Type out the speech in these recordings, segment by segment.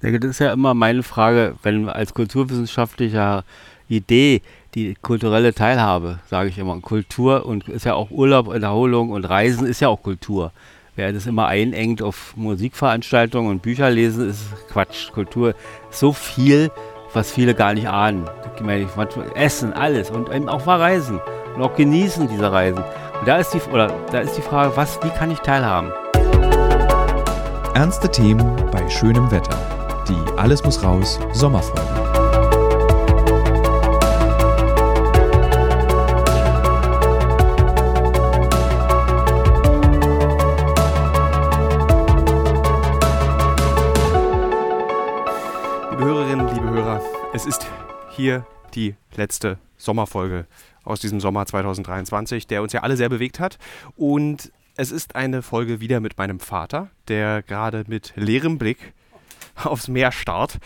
Das ist ja immer meine Frage, wenn als kulturwissenschaftlicher Idee die kulturelle Teilhabe, sage ich immer. Kultur und ist ja auch Urlaub, Erholung und Reisen ist ja auch Kultur. Wer das immer einengt auf Musikveranstaltungen und Bücher lesen, ist Quatsch. Kultur ist so viel, was viele gar nicht ahnen. Essen, alles und eben auch Reisen und auch genießen diese Reisen. Und da ist die, oder, da ist die Frage, was, wie kann ich teilhaben? Ernste Themen bei schönem Wetter. Die Alles muss raus Sommerfolge. Liebe Hörerinnen, liebe Hörer, es ist hier die letzte Sommerfolge aus diesem Sommer 2023, der uns ja alle sehr bewegt hat. Und es ist eine Folge wieder mit meinem Vater, der gerade mit leerem Blick aufs Meer starrt.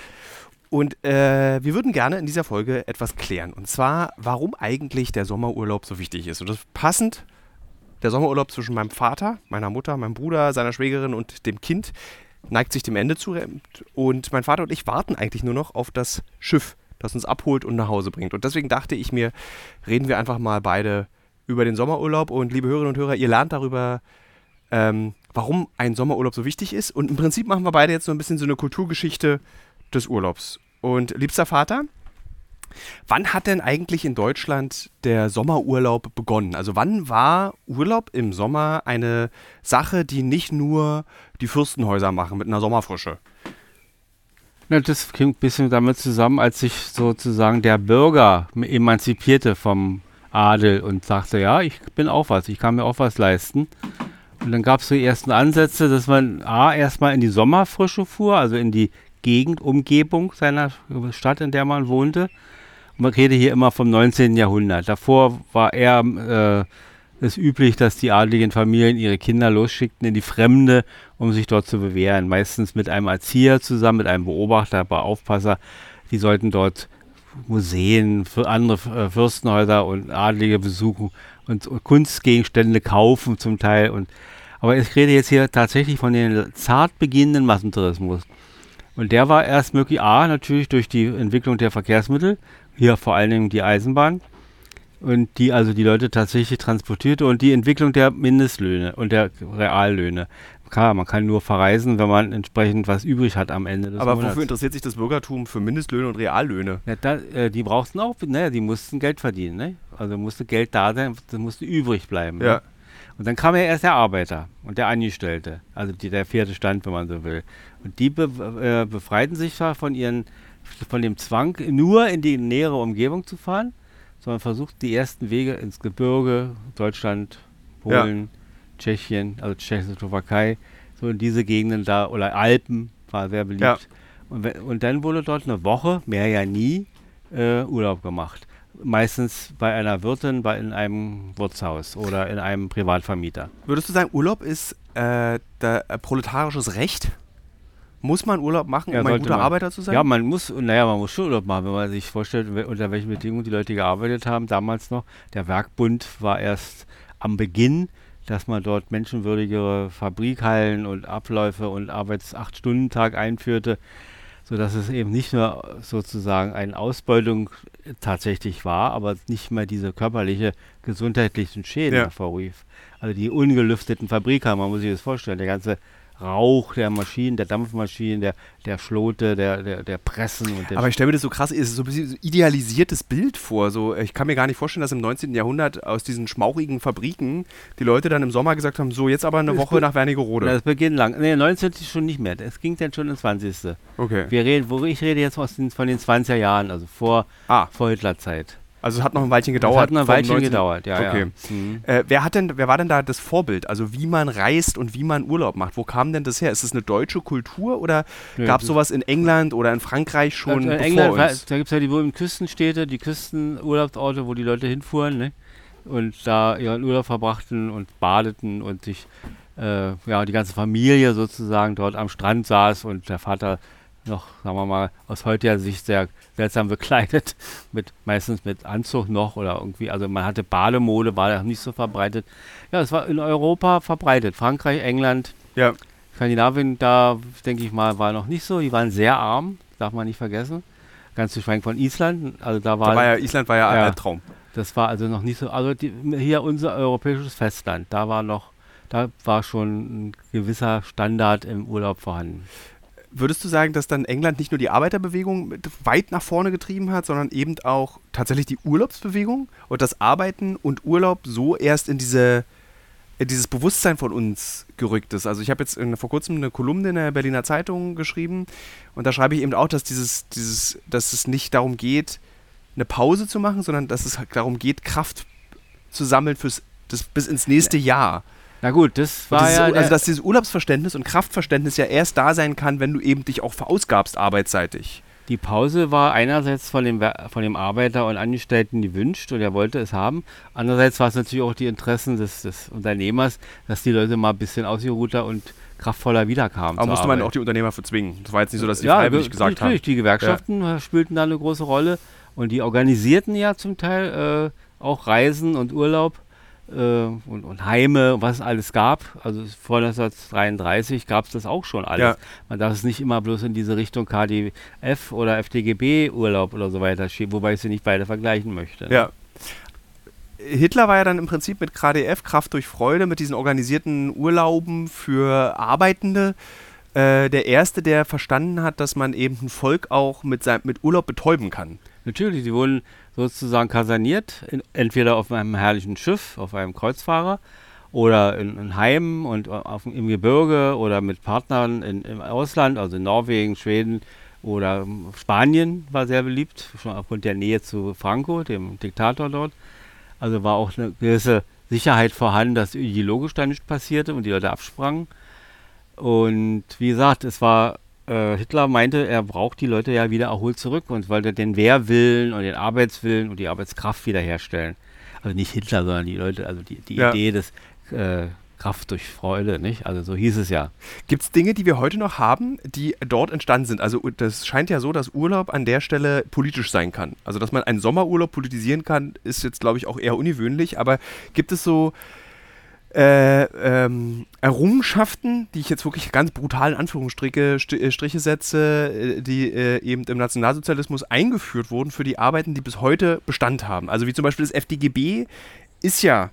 Und äh, wir würden gerne in dieser Folge etwas klären. Und zwar, warum eigentlich der Sommerurlaub so wichtig ist. Und das ist passend der Sommerurlaub zwischen meinem Vater, meiner Mutter, meinem Bruder, seiner Schwägerin und dem Kind neigt sich dem Ende zu. Und mein Vater und ich warten eigentlich nur noch auf das Schiff, das uns abholt und nach Hause bringt. Und deswegen dachte ich mir, reden wir einfach mal beide über den Sommerurlaub. Und liebe Hörerinnen und Hörer, ihr lernt darüber, ähm, warum ein Sommerurlaub so wichtig ist. Und im Prinzip machen wir beide jetzt so ein bisschen so eine Kulturgeschichte des Urlaubs. Und liebster Vater, wann hat denn eigentlich in Deutschland der Sommerurlaub begonnen? Also wann war Urlaub im Sommer eine Sache, die nicht nur die Fürstenhäuser machen mit einer Sommerfrische? Na, das klingt ein bisschen damit zusammen, als sich sozusagen der Bürger emanzipierte vom Adel und sagte, ja, ich bin auch was, ich kann mir auch was leisten. Und dann gab es so die ersten Ansätze, dass man A, erstmal in die Sommerfrische fuhr, also in die Gegendumgebung seiner Stadt, in der man wohnte. Und man rede hier immer vom 19. Jahrhundert. Davor war eher äh, es üblich, dass die adligen Familien ihre Kinder losschickten in die Fremde, um sich dort zu bewähren. Meistens mit einem Erzieher zusammen, mit einem Beobachter, aber Aufpasser. Die sollten dort Museen, für andere äh, Fürstenhäuser und Adlige besuchen und, Kunstgegenstände kaufen zum Teil. Und, aber ich rede jetzt hier tatsächlich von dem zart beginnenden Massentourismus. Und der war erst möglich, A, natürlich durch die Entwicklung der Verkehrsmittel, hier vor allen Dingen die Eisenbahn, und die also die Leute tatsächlich transportierte und die Entwicklung der Mindestlöhne und der Reallöhne. Klar, man kann nur verreisen, wenn man entsprechend was übrig hat am Ende des Aber Monats. wofür interessiert sich das Bürgertum für Mindestlöhne und Reallöhne? Ja, da, äh, die brauchten auch, naja, die mussten Geld verdienen, ne? Also musste Geld da sein, das musste übrig bleiben. Ja. Ne? Und dann kam ja erst der Arbeiter und der Angestellte, also die, der vierte Stand, wenn man so will. Und die be äh, befreiten sich zwar von ihren, von dem Zwang, nur in die nähere Umgebung zu fahren, sondern versucht die ersten Wege ins Gebirge, Deutschland, Polen, Tschechien, also Tschechoslowakei, so in diese Gegenden da, oder Alpen, war sehr beliebt. Ja. Und, und dann wurde dort eine Woche, mehr ja nie, äh, Urlaub gemacht. Meistens bei einer Wirtin, bei, in einem Wirtshaus oder in einem Privatvermieter. Würdest du sagen, Urlaub ist äh, der, äh, proletarisches Recht? Muss man Urlaub machen, Ja, um ein guter man. Arbeiter zu sein? Ja, man muss, naja, man muss schon Urlaub machen, wenn man sich vorstellt, unter welchen Bedingungen die Leute gearbeitet haben, damals noch. Der Werkbund war erst am Beginn, dass man dort menschenwürdigere Fabrikhallen und Abläufe und Arbeits-Acht-Stunden-Tag einführte, sodass es eben nicht nur sozusagen eine Ausbeutung tatsächlich war, aber nicht mehr diese körperliche, gesundheitlichen Schäden Ja. hervorrief. Also die ungelüfteten Fabrikhallen, man muss sich das vorstellen, der ganze Rauch der Maschinen, der Dampfmaschinen, der, der Schlote, der, der, der Pressen und der Aber ich stelle mir das so krass, ist so ein bisschen idealisiertes Bild vor. So, ich kann mir gar nicht vorstellen, dass im 19. Jahrhundert aus diesen schmauchigen Fabriken die Leute dann im Sommer gesagt haben, so jetzt aber eine Es Woche nach Wernigerode. Das beginnt lang. Nee, 19. schon nicht mehr. Es ging dann schon ins 20. Okay. Wir reden, wo ich rede jetzt aus den, von den 20er Jahren, also vor, Ah, vor Hitlerzeit. Also es hat noch ein Weilchen gedauert. Das hat noch ein Weilchen 19. gedauert, ja. Okay. Ja. Mhm. Äh, wer, hat denn, wer war denn da das Vorbild? Also wie man reist und wie man Urlaub macht? Wo kam denn das her? Ist es eine deutsche Kultur oder gab es das- sowas in England oder in Frankreich schon Also in England, war- da gibt es ja die berühmten Küstenstädte, die Küstenurlaubsorte, wo die Leute hinfuhren ne? und da ihren Urlaub verbrachten und badeten und sich, äh, ja, die ganze Familie sozusagen dort am Strand saß und der Vater noch, sagen wir mal, aus heutiger Sicht sehr seltsam bekleidet, mit meistens mit Anzug noch oder irgendwie, also man hatte Bademode, war ja nicht so verbreitet. Ja, es war in Europa verbreitet, Frankreich, England, Ja. Skandinavien, da denke ich mal, war noch nicht so. Die waren sehr arm, darf man nicht vergessen. Ganz zu schweigen von Island. Also da war, Da war ja, Island war ja, ein Ja. Albtraum. das war also noch nicht so. Also die, hier unser europäisches Festland, da war noch, da war schon ein gewisser Standard im Urlaub vorhanden. Würdest du sagen, dass dann England nicht nur die Arbeiterbewegung weit nach vorne getrieben hat, sondern eben auch tatsächlich die Urlaubsbewegung und das Arbeiten und Urlaub so erst in diese in dieses Bewusstsein von uns gerückt ist. Also ich habe jetzt in, vor kurzem eine Kolumne in der Berliner Zeitung geschrieben und da schreibe ich eben auch, dass dieses, dieses, dass es nicht darum geht, eine Pause zu machen, sondern dass es darum geht, Kraft zu sammeln fürs das, bis ins nächste Jahr. Na gut, das war dieses, ja. also dass dieses Urlaubsverständnis und Kraftverständnis ja erst da sein kann, wenn du eben dich auch verausgabst arbeitsseitig. Die Pause war einerseits von dem, von dem Arbeiter und Angestellten gewünscht und er wollte es haben. Andererseits war es natürlich auch die Interessen des, des Unternehmers, dass die Leute mal ein bisschen ausgeruhter und kraftvoller wiederkamen. Aber musste man Arbeit. auch die Unternehmer für zwingen. Das war jetzt nicht so, dass die ja, freiwillig ge- gesagt haben. natürlich, die Gewerkschaften äh, spielten da eine große Rolle und die organisierten ja zum Teil äh, auch Reisen und Urlaub und, und Heime, was es alles gab. Also vor 1933 gab es das auch schon alles. Ja. Man darf es nicht immer bloß in diese Richtung KDF oder FDGB Urlaub oder so weiter schieben, wobei ich sie nicht beide vergleichen möchte. ne? Ja. Hitler war ja dann im Prinzip mit KDF, Kraft durch Freude, mit diesen organisierten Urlauben für Arbeitende, äh, der Erste, der verstanden hat, dass man eben ein Volk auch mit, sein, mit Urlaub betäuben kann. Natürlich, die wurden sozusagen kaserniert, in, entweder auf einem herrlichen Schiff, auf einem Kreuzfahrer oder in, in Heimen und auf, im Gebirge oder mit Partnern in, im Ausland, also in Norwegen, Schweden oder ähm, Spanien war sehr beliebt, schon aufgrund der Nähe zu Franco, dem Diktator dort. Also war auch eine gewisse Sicherheit vorhanden, dass ideologisch da nichts passierte und die Leute absprangen. Und wie gesagt, es war, äh, Hitler meinte, er braucht die Leute ja wieder erholt zurück und wollte den Wehrwillen und den Arbeitswillen und die Arbeitskraft wiederherstellen. Also nicht Hitler, sondern die Leute, also die, die Ja. Idee des äh, Kraft durch Freude, nicht? Also so hieß es ja. Gibt es Dinge, die wir heute noch haben, die dort entstanden sind? Also das scheint ja so, dass Urlaub an der Stelle politisch sein kann. Also dass man einen Sommerurlaub politisieren kann, ist jetzt, glaube ich, auch eher ungewöhnlich. Aber gibt es so äh, ähm, Errungenschaften, die ich jetzt wirklich ganz brutal in Anführungsstriche St äh, Striche setze, äh, die äh, eben im Nationalsozialismus eingeführt wurden für die Arbeiten, die bis heute Bestand haben? Also wie zum Beispiel das FDGB ist ja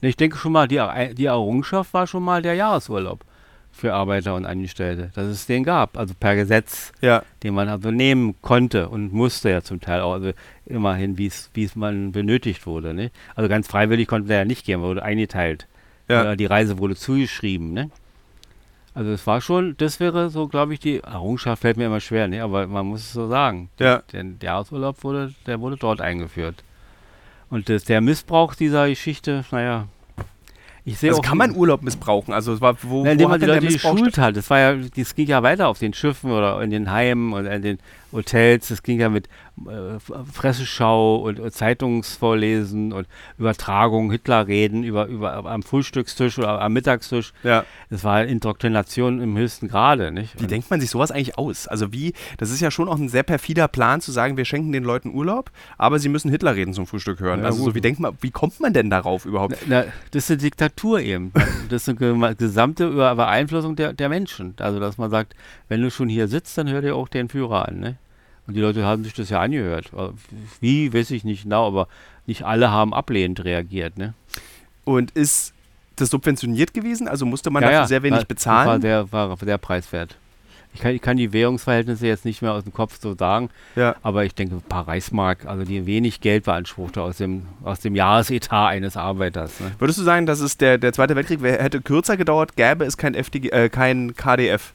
Ich denke schon mal, die, Er- die Errungenschaft war schon mal der Jahresurlaub für Arbeiter und Angestellte, dass es den gab, also per Gesetz, ja den man also nehmen konnte und musste ja zum Teil auch, also immerhin, wie es man benötigt wurde. Ne? Also ganz freiwillig konnte der ja nicht gehen, wurde eingeteilt. Ja. Die Reise wurde zugeschrieben. Ne? Also es war schon, das wäre so, glaube ich, die Errungenschaft fällt mir immer schwer, ne? aber man muss es so sagen. Ja. Denn der Jahresurlaub wurde, der wurde dort eingeführt. Und das, der Missbrauch dieser Geschichte, naja, ich sehe Also auch kann man Urlaub missbrauchen? Also es war, wo, na, wo indem man hat die Leute geschult hat. Das war ja, das ging ja weiter auf den Schiffen oder in den Heimen und in den Hotels. Das ging ja mit äh, Presseschau und, und Zeitungsvorlesen und Übertragung, Hitlerreden über, über am Frühstückstisch oder am Mittagstisch. Ja. Das war Indoktrination im höchsten Grade, nicht? Wie Und- denkt man sich sowas eigentlich aus? Also wie, das ist ja schon auch ein sehr perfider Plan zu sagen, wir schenken den Leuten Urlaub, aber sie müssen Hitler reden zum Frühstück hören. Ja, also so wie denkt man, wie kommt man denn darauf überhaupt? Na, das ist eine Diktatur eben. Das ist eine gesamte Beeinflussung der, der Menschen. Also, dass man sagt, wenn du schon hier sitzt, dann hör dir auch den Führer an. Ne? Und die Leute haben sich das ja angehört. Wie, weiß ich nicht genau, aber nicht alle haben ablehnend reagiert. Ne? Und ist das subventioniert gewesen? Also musste man dafür sehr wenig war- bezahlen? War war sehr preiswert. Ich kann, ich kann die Währungsverhältnisse jetzt nicht mehr aus dem Kopf so sagen, ja. aber ich denke, ein paar Reichsmark, also die wenig Geld beanspruchte aus dem, aus dem Jahresetat eines Arbeiters. Ne? Würdest du sagen, dass es der, der Zweite Weltkrieg hätte kürzer gedauert, gäbe es kein, FDG, äh, kein KDF?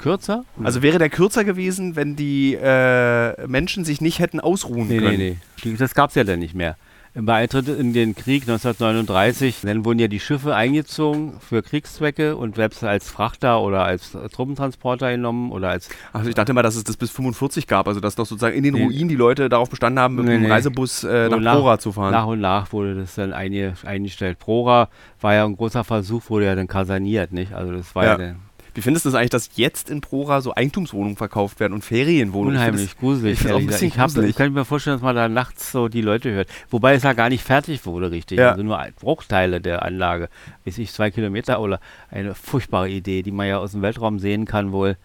Kürzer? Also wäre der kürzer gewesen, wenn die äh, Menschen sich nicht hätten ausruhen Nee, können? nee, nee. Das gab es ja dann nicht mehr. Im Beitritt in den Krieg 1939, dann wurden ja die Schiffe eingezogen für Kriegszwecke und selbst als Frachter oder als Truppentransporter genommen oder als Also ich dachte mal, dass es das bis 45 gab, also dass doch sozusagen in den Nee. Ruinen die Leute darauf bestanden haben, mit Nee, einem nee. Reisebus äh, nach nach- Prora zu fahren. nach und nach wurde das dann einge, eingestellt. Prora war ja ein großer Versuch, wurde ja dann kaserniert, nicht? Also das war ja, Ja. dann, Wie findest du es eigentlich, dass jetzt in Prora so Eigentumswohnungen verkauft werden und Ferienwohnungen? Ich Unheimlich gruselig. ich auch ein bisschen ich, hab, gruselig. ich kann mir vorstellen, dass man da nachts so die Leute hört. Wobei es ja gar nicht fertig wurde, richtig. Ja. Also nur Bruchteile der Anlage. Weiß ich, zwei Kilometer oder eine furchtbare Idee, die man ja aus dem Weltraum sehen kann wohl.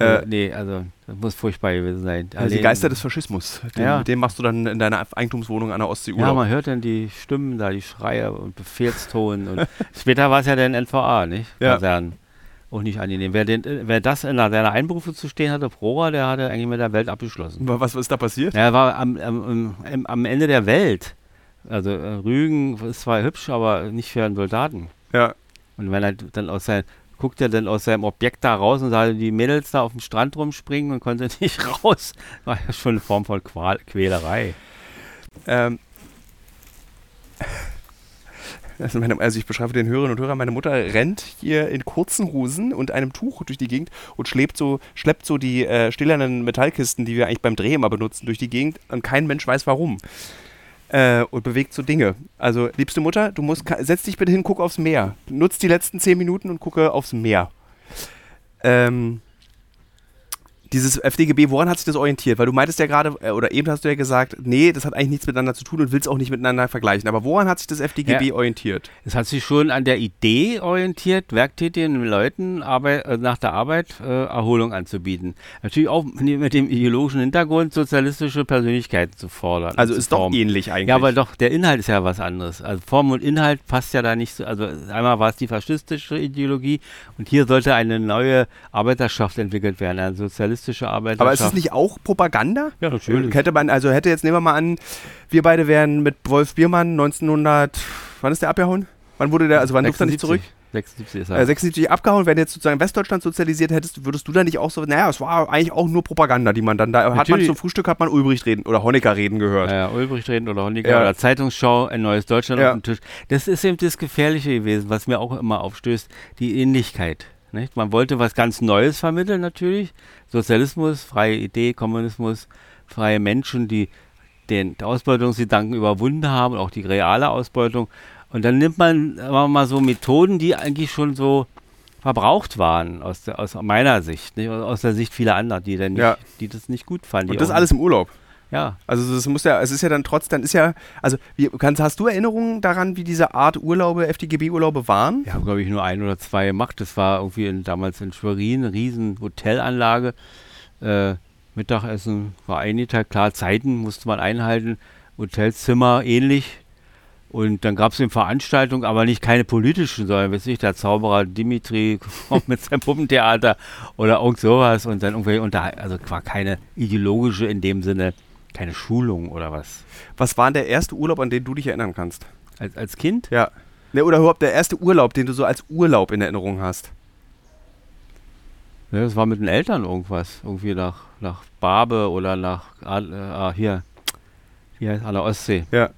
Äh, Äh, nee, also das muss furchtbar gewesen sein. Also die Geister des Faschismus. Den, Ja. Mit dem machst du dann in deiner Eigentumswohnung an der Ostsee Ja, Urlaub. man hört dann die Stimmen da, die Schreie und Befehlston. und später war es ja dann NVA, nicht? Ja. Kasernen. Auch nicht angenehm. Wer, den, wer das in seiner Einberufe zu stehen hatte, Prora, der hatte eigentlich mit der Welt abgeschlossen. was, was ist da passiert? Er war am, am, am, Ende der Welt. Also äh, Rügen ist zwar hübsch, aber nicht für einen Soldaten. Ja. Und wenn er dann aus sein, guckt er dann aus seinem Objekt da raus und sah die Mädels da auf dem Strand rumspringen und konnte nicht raus. War ja schon eine Form von Qual Quälerei. Ähm, meine, also ich beschreibe den Hörerinnen und Hörern, meine Mutter rennt hier in kurzen Hosen und einem Tuch durch die Gegend und schleppt so, schleppt so die äh, stählernen Metallkisten, die wir eigentlich beim Dreh immer benutzen, durch die Gegend und kein Mensch weiß warum. Äh, und bewegt so Dinge. Also, liebste Mutter, du musst, setz dich bitte hin, guck aufs Meer. Nutz die letzten zehn Minuten und gucke aufs Meer. Ähm, dieses FDGB, woran hat sich das orientiert? Weil du meintest ja gerade, äh, oder eben hast du ja gesagt, nee, das hat eigentlich nichts miteinander zu tun und willst auch nicht miteinander vergleichen. Aber woran hat sich das FDGB Ja. orientiert? Es hat sich schon an der Idee orientiert, werktätigen Leuten Arbeit, äh, nach der Arbeit äh, Erholung anzubieten. Natürlich auch mit dem ideologischen Hintergrund, sozialistische Persönlichkeiten zu fordern. Also ist doch ähnlich eigentlich. Ja, aber doch, der Inhalt ist ja was anderes. Also Form und Inhalt passt ja da nicht so. Also einmal war es die faschistische Ideologie und hier sollte eine neue Arbeiterschaft entwickelt werden, eine sozialistische Arbeiterschaft. Aber ist es nicht auch Propaganda? Ja, natürlich. Hätte man, also hätte jetzt, nehmen wir mal an, wir beide wären mit Wolf Biermann 1900, wann ist der abgehauen? Wann wurde der, also wann durfte er nicht zurück? 76 ist er. Äh, 76 abgehauen, wenn jetzt sozusagen Westdeutschland sozialisiert hättest, würdest du da nicht auch so, naja, es war eigentlich auch nur Propaganda, die man dann da, hat man Natürlich. zum Frühstück, hat man Ulbricht reden oder Honecker reden gehört. Ja, ja, Ulbricht reden oder Honecker Ja. oder Zeitungsschau, ein neues Deutschland Ja. auf dem Tisch. Das ist eben das Gefährliche gewesen, was mir auch immer aufstößt, die Ähnlichkeit. Nicht? Man wollte was ganz Neues vermitteln natürlich. Sozialismus, freie Idee, Kommunismus, freie Menschen, die den Ausbeutungsgedanken überwunden haben, auch die reale Ausbeutung. Und dann nimmt man mal so Methoden, die eigentlich schon so verbraucht waren, aus, der, aus meiner Sicht, nicht? aus der Sicht vieler anderer, die, dann nicht, Ja. die das nicht gut fanden. Und das alles im Urlaub. Ja, Also das muss ja, es ist ja dann trotz, dann ist ja, also wie, kannst, hast du Erinnerungen daran, wie diese Art Urlaube, FDGB-Urlaube waren? Haben, glaube ich, nur ein oder zwei gemacht. Das war irgendwie in, damals in Schwerin, eine riesen Hotelanlage. Äh, Mittagessen war eingeteilt, klar, Zeiten musste man einhalten, Hotelzimmer ähnlich. Und dann gab es eine Veranstaltung, aber nicht keine politischen, sondern, weiß ich, der Zauberer Dimitri kommt mit seinem Puppentheater oder irgend sowas und dann irgendwie unter, also war keine ideologische in dem Sinne, keine Schulung oder was. Was war denn der erste Urlaub, an den du dich erinnern kannst? Als, als Kind? Ja. Ne, oder überhaupt der erste Urlaub, den du so als Urlaub in Erinnerung hast? Ja, das war mit den Eltern irgendwas. Irgendwie nach, nach Barbe oder nach äh, ah, hier, hier heißt an der Ostsee. Ja.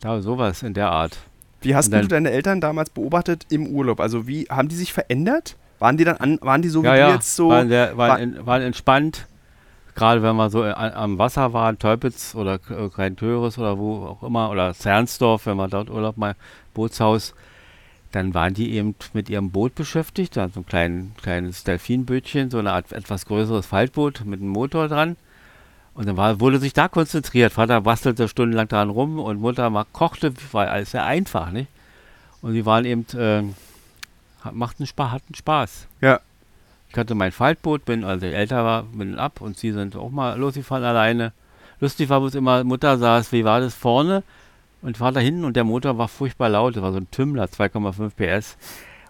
Da sowas in der Art. Wie hast dann- du deine Eltern damals beobachtet im Urlaub? Also wie, haben die sich verändert? Waren die dann an, waren die so wie ja, ja, jetzt so? waren, war- waren, en- waren entspannt. Gerade wenn wir so äh, am Wasser waren, Teupitz oder K- äh, oder wo auch immer, oder Zernsdorf, wenn wir dort Urlaub mal, Bootshaus, dann waren die eben mit ihrem Boot beschäftigt. Da so ein klein, kleines Delfinbötchen, so eine Art etwas größeres Faltboot mit einem Motor dran. Und dann war, wurde sich da konzentriert. Vater bastelte stundenlang dran rum und Mutter mal kochte, war alles sehr einfach, nicht? Und die waren eben, äh, machten Spaß, hatten Spaß. Ja. Ich hatte mein Faltboot, bin, als ich älter war, bin ab und sie sind auch mal losgefahren alleine. Lustig war bloß immer, Mutter saß, wie war das, vorne und Vater hinten und der Motor war furchtbar laut. Das war so ein Tümmler, 2,5 PS.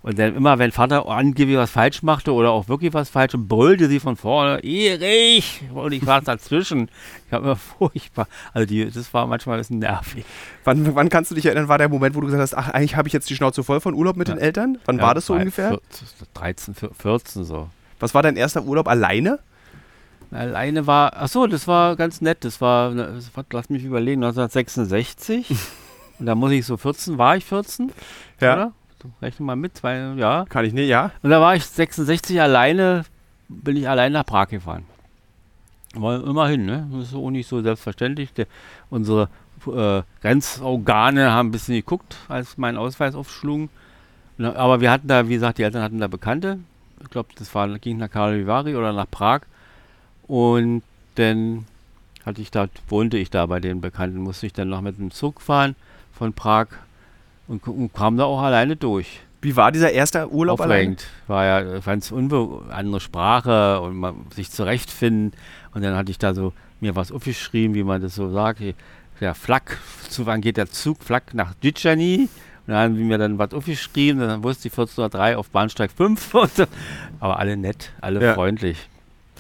Und dann immer, wenn Vater angeblich was falsch machte oder auch wirklich was falsch, brüllte sie von vorne, Erich! Und ich saß dazwischen. Ich habe immer furchtbar. Also die, das war manchmal ein bisschen nervig. Wann, wann kannst du dich erinnern, war der Moment, wo du gesagt hast, ach, eigentlich habe ich jetzt die Schnauze voll von Urlaub mit Ja. den Eltern? Wann Ja, war das so drei- ungefähr? vier- 13, vier- 14 so. Was war dein erster Urlaub alleine? Alleine war, ach so, das war ganz nett. Das war, das war lass mich überlegen, 1966. und da muss ich so 14, war ich 14? Oder? Rechne mal mit, zwei, ja. Kann ich nicht, ja. Und da war ich 66 alleine, bin ich allein nach Prag gefahren. War immerhin, ne? Das ist auch nicht so selbstverständlich. Der, unsere äh, Grenzorgane haben ein bisschen geguckt, als mein Ausweis aufschlugen. Aber wir hatten da, wie gesagt, die Eltern hatten da Bekannte ich glaube, das war, ging nach Karlovy oder nach Prag. Und dann hatte ich da, wohnte ich da bei den Bekannten, musste ich dann noch mit dem Zug fahren von Prag und, und kam da auch alleine durch. Wie war dieser erste Urlaub Aufregend. War ja ganz andere Sprache und man, sich zurechtfinden. Und dann hatte ich da so mir was aufgeschrieben, wie man das so sagt. Der Flak, zu wann geht der Zug? Flak nach Djitschani. Und dann haben wir mir dann was aufgeschrieben. Dann wusste ich 14.03 auf Bahnsteig 5. Aber alle nett, alle ja. freundlich.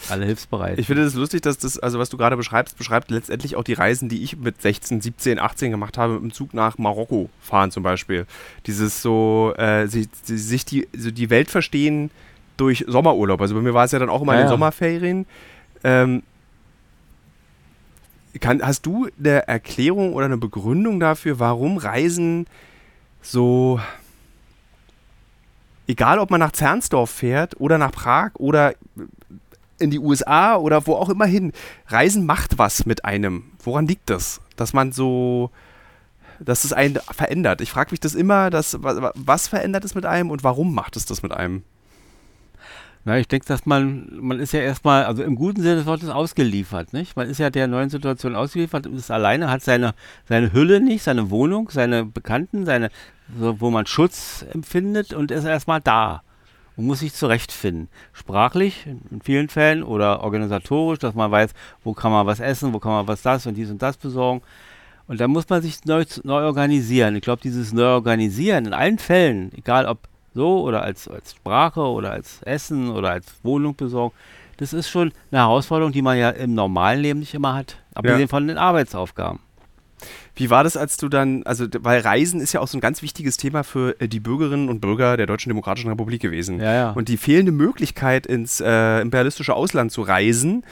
Alle hilfsbereit. Ich finde es das lustig, dass das, also was du gerade beschreibst, beschreibt letztendlich auch die Reisen, die ich mit 16, 17, 18 gemacht habe, mit dem Zug nach Marokko fahren zum Beispiel. Dieses so, äh, sich, sich die, so die Welt verstehen durch Sommerurlaub. Also bei mir war es ja dann auch immer ja, in den. Sommerferien. Ähm, kann, hast du eine Erklärung oder eine Begründung dafür, warum Reisen so egal ob man nach Zernsdorf fährt oder nach Prag oder in die USA oder wo auch immer hin. Reisen macht was mit einem. Woran liegt das? Dass man so, dass es einen verändert. Ich frage mich das immer, dass, was verändert es mit einem und warum macht es das mit einem? Na, ich denke, dass man, man ist ja erstmal, also im guten Sinne des Wortes ausgeliefert, nicht? Man ist ja der neuen Situation ausgeliefert und ist alleine, hat seine, seine Hülle nicht, seine Wohnung, seine Bekannten, seine, so, wo man Schutz empfindet und ist erstmal da und muss sich zurechtfinden. Sprachlich in vielen Fällen oder organisatorisch, dass man weiß, wo kann man was essen, wo kann man was das und dies und das besorgen. Und da muss man sich neu, neu organisieren. Ich glaube, dieses Neuorganisieren in allen Fällen, egal ob so oder als, als Sprache oder als Essen oder als Wohnung besorgen, das ist schon eine Herausforderung, die man ja im normalen Leben nicht immer hat, abgesehen ja. von den Arbeitsaufgaben. Wie war das, als du dann, also weil Reisen ist ja auch so ein ganz wichtiges Thema für äh, die Bürgerinnen und Bürger der Deutschen Demokratischen Republik gewesen. Ja, ja. Und die fehlende Möglichkeit, ins äh, imperialistische Ausland zu reisen,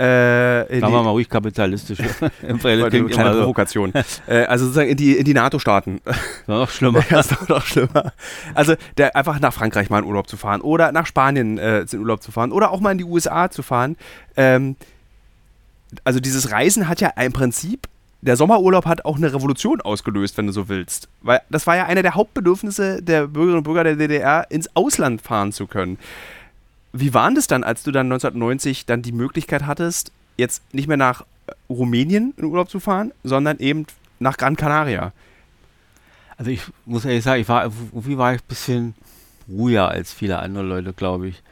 äh, Sagen wir mal ruhig kapitalistisch. Kleine Provokation. äh, also sozusagen in die, in die NATO-Staaten. Noch schlimmer. ja, ist noch schlimmer. Also der, einfach nach Frankreich mal in Urlaub zu fahren oder nach Spanien äh, in Urlaub zu fahren oder auch mal in die USA zu fahren. Ähm, also dieses Reisen hat ja im Prinzip der Sommerurlaub hat auch eine Revolution ausgelöst, wenn du so willst. Weil das war ja einer der Hauptbedürfnisse der Bürgerinnen und Bürger der DDR, ins Ausland fahren zu können. Wie war das dann, als du dann 1990 dann die Möglichkeit hattest, jetzt nicht mehr nach äh, Rumänien in Urlaub zu fahren, sondern eben nach Gran Canaria? Also ich muss ehrlich sagen, ich war, irgendwie war ich ein bisschen ruhiger als viele andere Leute, glaube ich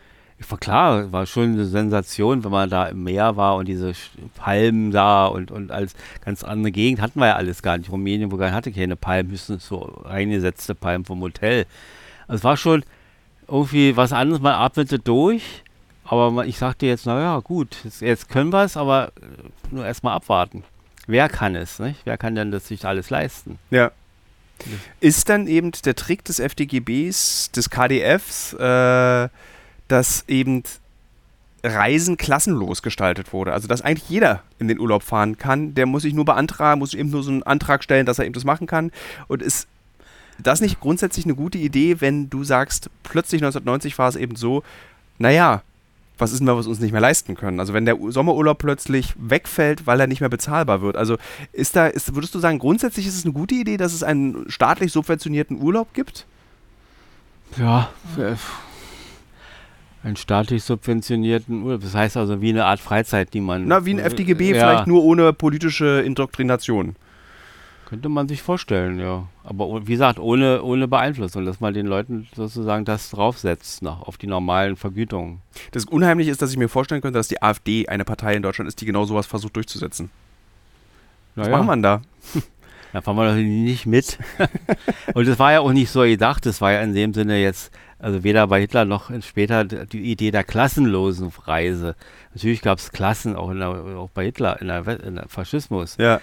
war klar, war schon eine Sensation, wenn man da im Meer war und diese Palmen da und, und als ganz andere Gegend hatten wir ja alles gar nicht. Rumänien, wo gar hatte keine Palmen, höchstens so reingesetzte Palmen vom Hotel. Also es war schon irgendwie was anderes, man atmete durch, aber ich sagte jetzt, naja, gut, jetzt, jetzt können wir es, aber äh, nur erstmal abwarten. Wer kann es, nicht? Wer kann denn das sich alles leisten? Ja. Ist dann eben der Trick des FDGBs, des KDFs, äh, dass eben Reisen klassenlos gestaltet wurde. Also dass eigentlich jeder in den Urlaub fahren kann. Der muss sich nur beantragen, muss eben nur so einen Antrag stellen, dass er eben das machen kann. Und ist das nicht grundsätzlich eine gute Idee, wenn du sagst, plötzlich 1990 war es eben so, naja, was ist denn, was wir uns nicht mehr leisten können? Also wenn der Sommerurlaub plötzlich wegfällt, weil er nicht mehr bezahlbar wird. Also ist da, ist, würdest du sagen, grundsätzlich ist es eine gute Idee, dass es einen staatlich subventionierten Urlaub gibt? Ja, äh, einen staatlich subventionierten Urlaub. Das heißt also wie eine Art Freizeit, die man. Na, wie ein FDGB, ja. vielleicht nur ohne politische Indoktrination. Könnte man sich vorstellen, ja. Aber wie gesagt, ohne, ohne Beeinflussung, dass man den Leuten sozusagen das draufsetzt, noch auf die normalen Vergütungen. Das Unheimliche ist, dass ich mir vorstellen könnte, dass die AfD eine Partei in Deutschland ist, die genau sowas versucht durchzusetzen. Was naja. macht man da? Da fahren wir doch nicht mit. Und das war ja auch nicht so gedacht, das war ja in dem Sinne jetzt also weder bei Hitler noch später die Idee der klassenlosen Reise. Natürlich gab es Klassen auch, der, auch, bei Hitler in der, in der Faschismus. Ja.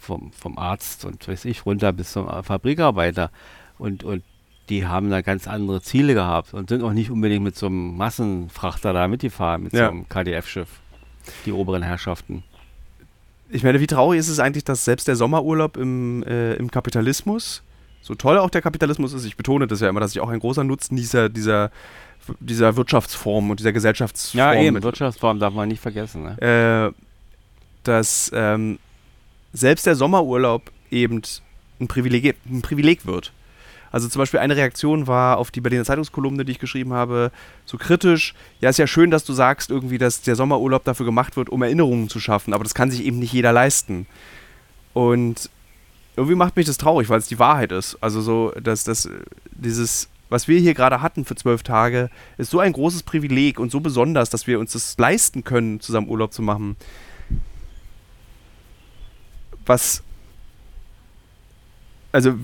Vom, vom Arzt und weiß ich, runter bis zum Fabrikarbeiter. Und, und die haben da ganz andere Ziele gehabt und sind auch nicht unbedingt mit so einem Massenfrachter da mitgefahren, mit ja. so einem KDF-Schiff, die oberen Herrschaften. Ich meine, wie traurig ist es eigentlich, dass selbst der Sommerurlaub im, äh, im Kapitalismus so toll auch der Kapitalismus ist, ich betone das ja immer, dass ich auch ein großer Nutzen dieser, dieser, dieser Wirtschaftsform und dieser Gesellschaftsform. Ja, eben, mit, Wirtschaftsform darf man nicht vergessen. Ne? Äh, dass ähm, selbst der Sommerurlaub eben ein Privileg, ein Privileg wird. Also zum Beispiel eine Reaktion war auf die Berliner Zeitungskolumne, die ich geschrieben habe, so kritisch. Ja, ist ja schön, dass du sagst irgendwie, dass der Sommerurlaub dafür gemacht wird, um Erinnerungen zu schaffen, aber das kann sich eben nicht jeder leisten. Und irgendwie macht mich das traurig, weil es die Wahrheit ist. Also so, dass das dieses, was wir hier gerade hatten für zwölf Tage, ist so ein großes Privileg und so besonders, dass wir uns das leisten können, zusammen Urlaub zu machen. Was also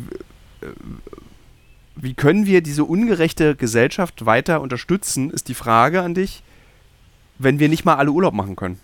wie können wir diese ungerechte Gesellschaft weiter unterstützen, ist die Frage an dich, wenn wir nicht mal alle Urlaub machen können.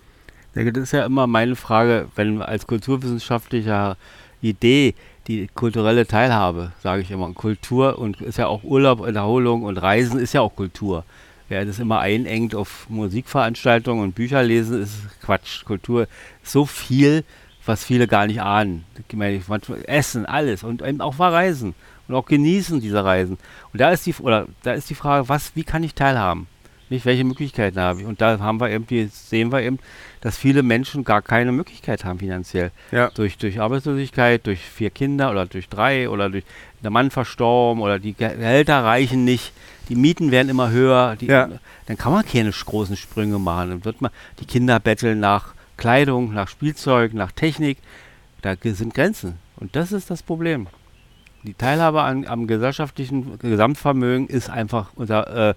Das ist ja immer meine Frage, wenn als kulturwissenschaftlicher Idee die kulturelle Teilhabe, sage ich immer. Kultur und ist ja auch Urlaub Erholung und Reisen ist ja auch Kultur. Wer das immer einengt auf Musikveranstaltungen und Bücher lesen, ist Quatsch. Kultur ist so viel, was viele gar nicht ahnen. Meine, Essen, alles und eben auch Reisen und auch genießen diese Reisen. Und da ist die, oder da ist die Frage, was, wie kann ich teilhaben? Nicht, welche Möglichkeiten habe ich? Und da haben wir irgendwie, sehen wir eben, dass viele Menschen gar keine Möglichkeit haben finanziell. Ja. Durch, durch Arbeitslosigkeit, durch vier Kinder oder durch drei oder durch der Mann verstorben oder die Gehälter reichen nicht, die Mieten werden immer höher. Die, Ja. Dann kann man keine großen Sprünge machen. Dann wird man die Kinder betteln nach Kleidung, nach Spielzeug, nach Technik. Da sind Grenzen. Und das ist das Problem. Die Teilhabe an, am gesellschaftlichen Gesamtvermögen ist einfach unter, äh, äh,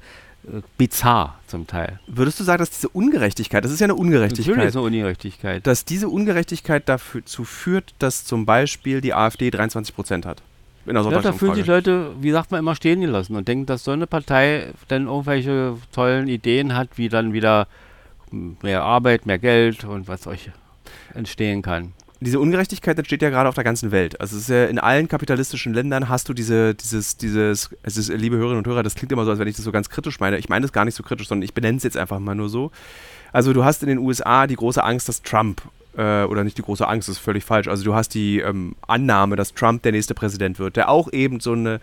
bizarr zum Teil. Würdest du sagen, dass diese Ungerechtigkeit, das ist ja eine Natürlich Ungerechtigkeit, ist eine Ungerechtigkeit. dass diese Ungerechtigkeit dazu führt, dass zum Beispiel die AfD 23 Prozent hat? In der Ja, da fühlen sich. Leute, wie sagt man, immer stehen gelassen und denken, dass so eine Partei dann irgendwelche tollen Ideen hat, wie dann wieder mehr Arbeit, mehr Geld und was euch entstehen kann. Diese Ungerechtigkeit entsteht ja gerade auf der ganzen Welt. Also es ist ja in allen kapitalistischen Ländern hast du diese, dieses, dieses, es ist, liebe Hörerinnen und Hörer, das klingt immer so, als wenn ich das so ganz kritisch meine. Ich meine es gar nicht so kritisch, sondern ich benenne es jetzt einfach mal nur so. Also du hast in den USA die große Angst, dass Trump, äh, oder nicht die große Angst, das ist völlig falsch, also du hast die ähm, Annahme, dass Trump der nächste Präsident wird, der auch eben so eine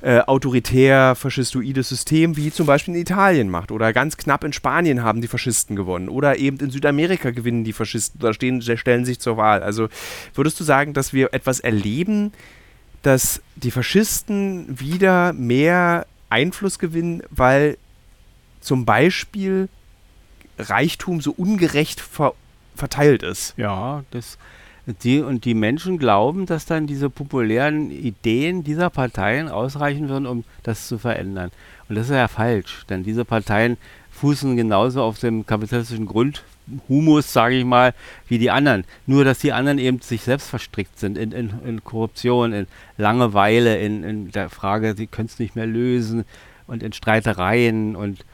äh, autoritär faschistoides System wie zum Beispiel in Italien macht. Oder ganz knapp in Spanien haben die Faschisten gewonnen. Oder eben in Südamerika gewinnen die Faschisten oder stehen, stellen sich zur Wahl. Also würdest du sagen, dass wir etwas erleben, dass die Faschisten wieder mehr Einfluss gewinnen, weil zum Beispiel Reichtum so ungerecht ver verteilt ist? Ja, das, die, und die Menschen glauben, dass dann diese populären Ideen dieser Parteien ausreichen würden, um das zu verändern. Und das ist ja falsch, denn diese Parteien fußen genauso auf dem kapitalistischen Grundhumus, sage ich mal, wie die anderen. Nur, dass die anderen eben sich selbst verstrickt sind in, in, in Korruption, in Langeweile, in, in der Frage, sie können es nicht mehr lösen und in Streitereien und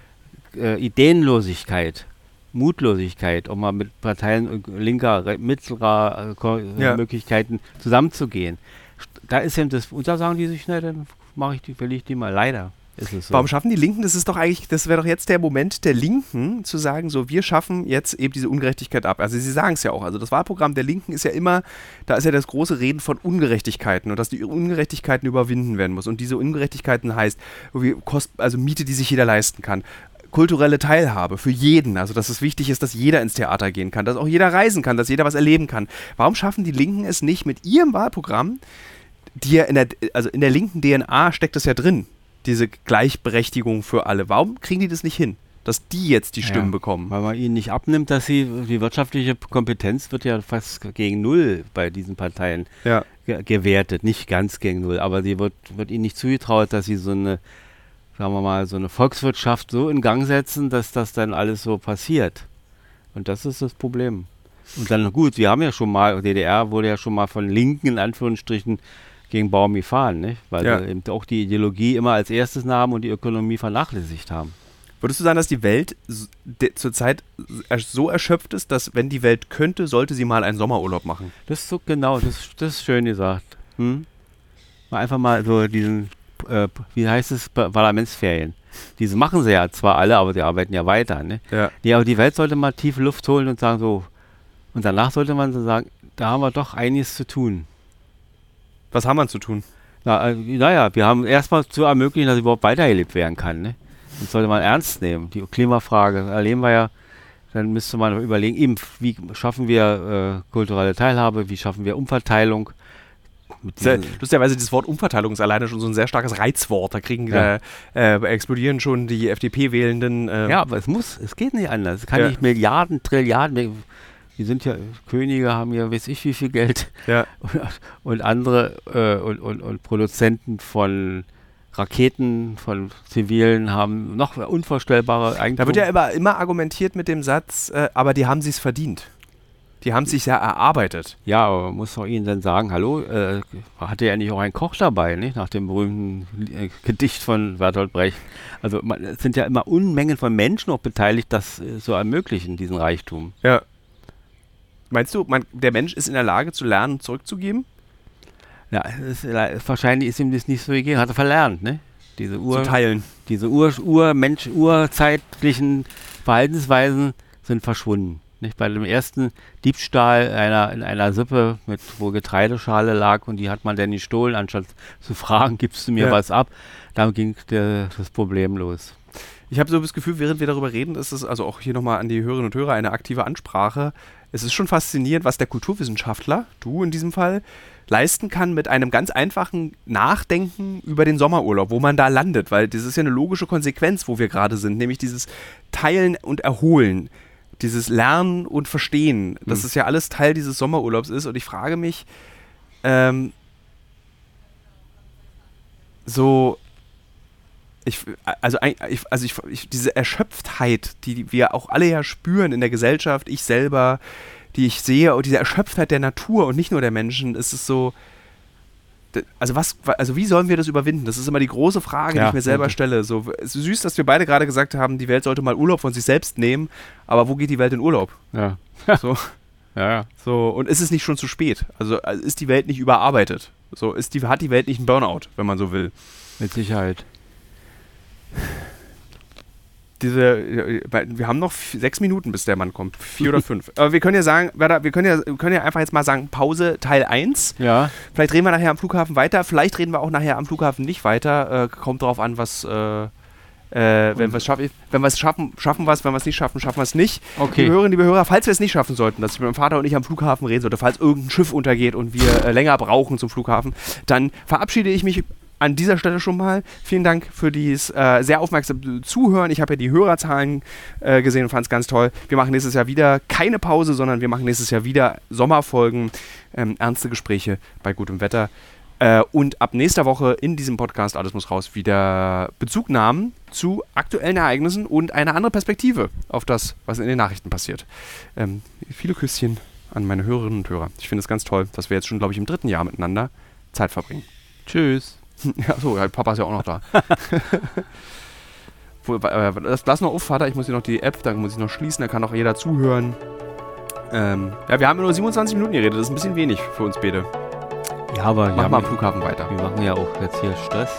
äh, Ideenlosigkeit. Mutlosigkeit, um mal mit Parteien linker, re- mittlerer äh, äh, Ja. Möglichkeiten zusammenzugehen. Da ist eben das, und da sagen die sich, na, dann mache ich die, will ich die mal. Leider ist es so. Warum schaffen die Linken, das ist doch eigentlich, das wäre doch jetzt der Moment der Linken, zu sagen, so, wir schaffen jetzt eben diese Ungerechtigkeit ab. Also sie sagen es ja auch, also das Wahlprogramm der Linken ist ja immer, da ist ja das große Reden von Ungerechtigkeiten und dass die Ungerechtigkeiten überwinden werden muss. Und diese Ungerechtigkeiten heißt, Kost, also Miete, die sich jeder leisten kann. Kulturelle Teilhabe für jeden, also dass es wichtig ist, dass jeder ins Theater gehen kann, dass auch jeder reisen kann, dass jeder was erleben kann. Warum schaffen die Linken es nicht mit ihrem Wahlprogramm, die ja in der, also in der linken DNA steckt das ja drin, diese Gleichberechtigung für alle. Warum kriegen die das nicht hin, dass die jetzt die Stimmen Ja, bekommen? Weil man ihnen nicht abnimmt, dass sie, die wirtschaftliche Kompetenz wird ja fast gegen Null bei diesen Parteien Ja. ge gewertet. Nicht ganz gegen Null, aber sie wird, wird ihnen nicht zugetraut, dass sie so eine, sagen wir mal, so eine Volkswirtschaft so in Gang setzen, dass das dann alles so passiert. Und das ist das Problem. Und dann, gut, wir haben ja schon mal, DDR wurde ja schon mal von Linken in Anführungsstrichen gegen Baum gefahren, nicht? Weil Ja. sie eben auch die Ideologie immer als erstes nahmen und die Ökonomie vernachlässigt haben. Würdest du sagen, dass die Welt zurzeit so erschöpft ist, dass wenn die Welt könnte, sollte sie mal einen Sommerurlaub machen? Das ist so genau, das, das ist schön gesagt. Hm? Mal einfach mal so diesen, äh, wie heißt es, Pa- Parlamentsferien. Diese machen sie ja zwar alle, aber die arbeiten ja weiter. Ne? Ja. Nee, aber die Welt sollte mal tief Luft holen und sagen so, und danach sollte man so sagen, da haben wir doch einiges zu tun. Was haben wir zu tun? Na, äh, naja, wir haben erstmal zu ermöglichen, dass überhaupt weitergelebt werden kann. Ne? Das sollte man ernst nehmen. Die Klimafrage erleben wir ja. Dann müsste man überlegen, eben, wie schaffen wir äh, kulturelle Teilhabe, wie schaffen wir Umverteilung. Mit Sehr, lustigerweise, dieses Wort Umverteilung ist alleine schon so ein sehr starkes Reizwort. Da kriegen, Ja. äh, äh, explodieren schon die FDP-Wählenden. Äh, ja, aber es muss, es geht nicht anders. Es kann Ja. nicht Milliarden, Trilliarden, die sind ja, Könige haben ja weiß ich wie viel Geld ja. und andere äh, und, und, und Produzenten von Raketen, von Zivilen haben noch unvorstellbare Eigentum. Da wird ja immer, immer argumentiert mit dem Satz, äh, aber die haben sich's verdient. Die haben sich ja erarbeitet. Ja, aber man muss doch ihnen dann sagen, hallo, äh, hatte ja nicht auch einen Koch dabei, nicht? nach dem berühmten äh, Gedicht von Bertolt Brecht. Also man, es sind ja immer Unmengen von Menschen auch beteiligt, das äh, so ermöglichen, diesen Reichtum. Ja. Meinst du, man, der Mensch ist in der Lage zu lernen, zurückzugeben? Ja, ist, wahrscheinlich ist ihm das nicht so gegeben, hat er verlernt, ne? Diese Ur, Zu teilen. diese Ur, Urmensch, urzeitlichen Verhaltensweisen sind verschwunden. Nicht? Bei dem ersten Diebstahl einer, in einer Sippe, mit, wo Getreideschale lag und die hat man dann gestohlen, anstatt zu fragen, gibst du mir Ja. was ab, dann ging der, das Problem los. Ich habe so das Gefühl, während wir darüber reden, ist es also auch hier nochmal an die Hörerinnen und Hörer eine aktive Ansprache. Es ist schon faszinierend, was der Kulturwissenschaftler, du in diesem Fall, leisten kann mit einem ganz einfachen Nachdenken über den Sommerurlaub, wo man da landet, weil das ist ja eine logische Konsequenz, wo wir gerade sind, nämlich dieses Teilen und Erholen, dieses Lernen und Verstehen, dass Mhm. es ja alles Teil dieses Sommerurlaubs ist. Und ich frage mich, ähm, so, ich, also, ich, also ich, ich, diese Erschöpftheit, die wir auch alle ja spüren in der Gesellschaft, ich selber, die ich sehe, und diese Erschöpftheit der Natur und nicht nur der Menschen, ist es so, also was, also wie sollen wir das überwinden? Das ist immer die große Frage, die Ja, ich mir selber ja. stelle. So, es ist süß, dass wir beide gerade gesagt haben, die Welt sollte mal Urlaub von sich selbst nehmen, aber wo geht die Welt in Urlaub? Ja, So, ja, ja. so, und ist es nicht schon zu spät? Also äh, ist die Welt nicht überarbeitet? So, ist die, hat die Welt nicht einen Burnout, wenn man so will? mit Sicherheit. Diese, äh, wir haben noch sechs Minuten, bis der Mann kommt. Vier oder fünf. Aber wir können ja sagen, wir können ja, wir können ja einfach jetzt mal sagen, Pause Teil 1. Ja, Vielleicht reden wir nachher am Flughafen weiter, vielleicht reden wir auch nachher am Flughafen nicht weiter. Äh, kommt drauf an, was. Äh, äh, wenn wir es schaffen, wenn wir es schaffen, schaffen wir es, wenn wir es nicht schaffen, schaffen wir es nicht. okay. Liebe Hörerinnen, liebe Hörer, falls wir es nicht schaffen sollten, dass ich mit meinem Vater und ich am Flughafen reden sollte, falls irgendein Schiff untergeht und wir äh, länger brauchen zum Flughafen, dann verabschiede ich mich an dieser Stelle schon mal. Vielen Dank für dieses äh, sehr aufmerksame Zuhören. Ich habe ja die Hörerzahlen äh, gesehen und fand es ganz toll. Wir machen nächstes Jahr wieder keine Pause, sondern wir machen nächstes Jahr wieder Sommerfolgen, ähm, ernste Gespräche bei gutem Wetter. Äh, und ab nächster Woche in diesem Podcast Alles muss raus wieder Bezugnahmen zu aktuellen Ereignissen und eine andere Perspektive auf das, was in den Nachrichten passiert. Ähm, viele Küsschen an meine Hörerinnen und Hörer. Ich finde es ganz toll, dass wir jetzt schon, glaube ich, im dritten Jahr miteinander Zeit verbringen. Tschüss. Ja, so, ja, Papa ist ja auch noch da. Äh, lass, lass noch auf, Vater, ich muss hier noch die App, dann muss ich noch schließen, da kann auch jeder zuhören. Ähm, ja, wir haben nur 27 Minuten geredet, das ist ein bisschen wenig für uns beide. Ja, aber Mach ja, mal am Flughafen weiter. wir machen ja auch jetzt hier Stress.